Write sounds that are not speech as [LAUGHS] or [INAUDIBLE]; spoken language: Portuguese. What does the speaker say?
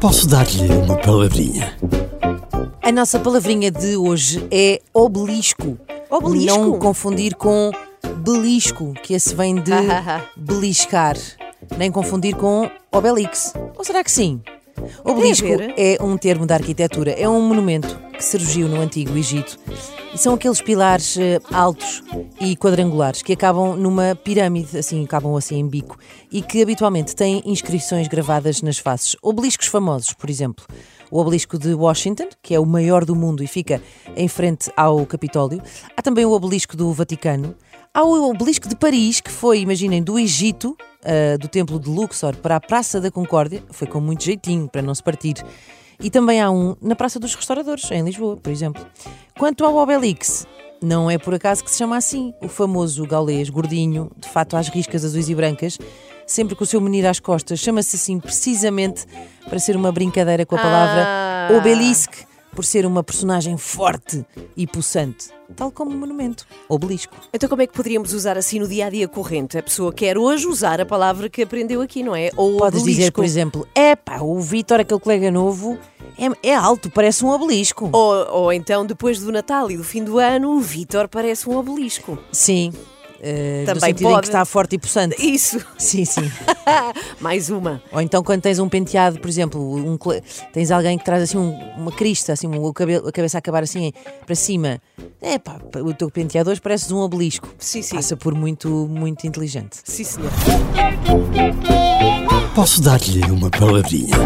Posso dar-lhe uma palavrinha? A nossa palavrinha de hoje é obelisco. Obelisco? Não confundir com belisco, que esse vem de [LAUGHS] beliscar. Nem confundir com obelix. Ou será que sim? Obelisco é um termo da arquitetura, é um monumento que surgiu no Antigo Egito. São aqueles pilares eh, altos e quadrangulares que acabam numa pirâmide, assim, acabam assim em bico, e que habitualmente têm inscrições gravadas nas faces. Obeliscos famosos, por exemplo. O obelisco de Washington, que é o maior do mundo e fica em frente ao Capitólio. Há também o obelisco do Vaticano. Há o obelisco de Paris, que foi, imaginem, do Egito, ah, do Templo de Luxor para a Praça da Concórdia. Foi com muito jeitinho, para não se partir. E também há um na Praça dos Restauradores, em Lisboa, por exemplo. Quanto ao Obelix, não é por acaso que se chama assim. O famoso gaulês, gordinho, de fato às riscas azuis e brancas, sempre com o seu menino às costas, chama-se assim precisamente para ser uma brincadeira com a palavra Ah. obelisque, por ser uma personagem forte e possante, tal como o monumento, obelisco. Então como é que poderíamos usar assim no dia a dia corrente? A pessoa quer hoje usar a palavra que aprendeu aqui, não é? Ou Podes dizer, obelisco. por exemplo, epá, o Vítor, aquele colega novo, é, é alto, parece um obelisco. Ou, ou então, depois do Natal e do fim do ano, o Vítor parece um obelisco. Sim. No Também sentido em pode. que está forte e possante. Isso. Sim, sim. [LAUGHS] Mais uma. Ou então quando tens um penteado, por exemplo, um tens alguém que traz assim um- uma crista, assim, o cabelo, a cabeça a acabar assim para cima. É pá, o teu penteado hoje parece um obelisco. Sim, sim. Passa por muito, muito inteligente. Sim, senhor. Posso dar-lhe uma palavrinha?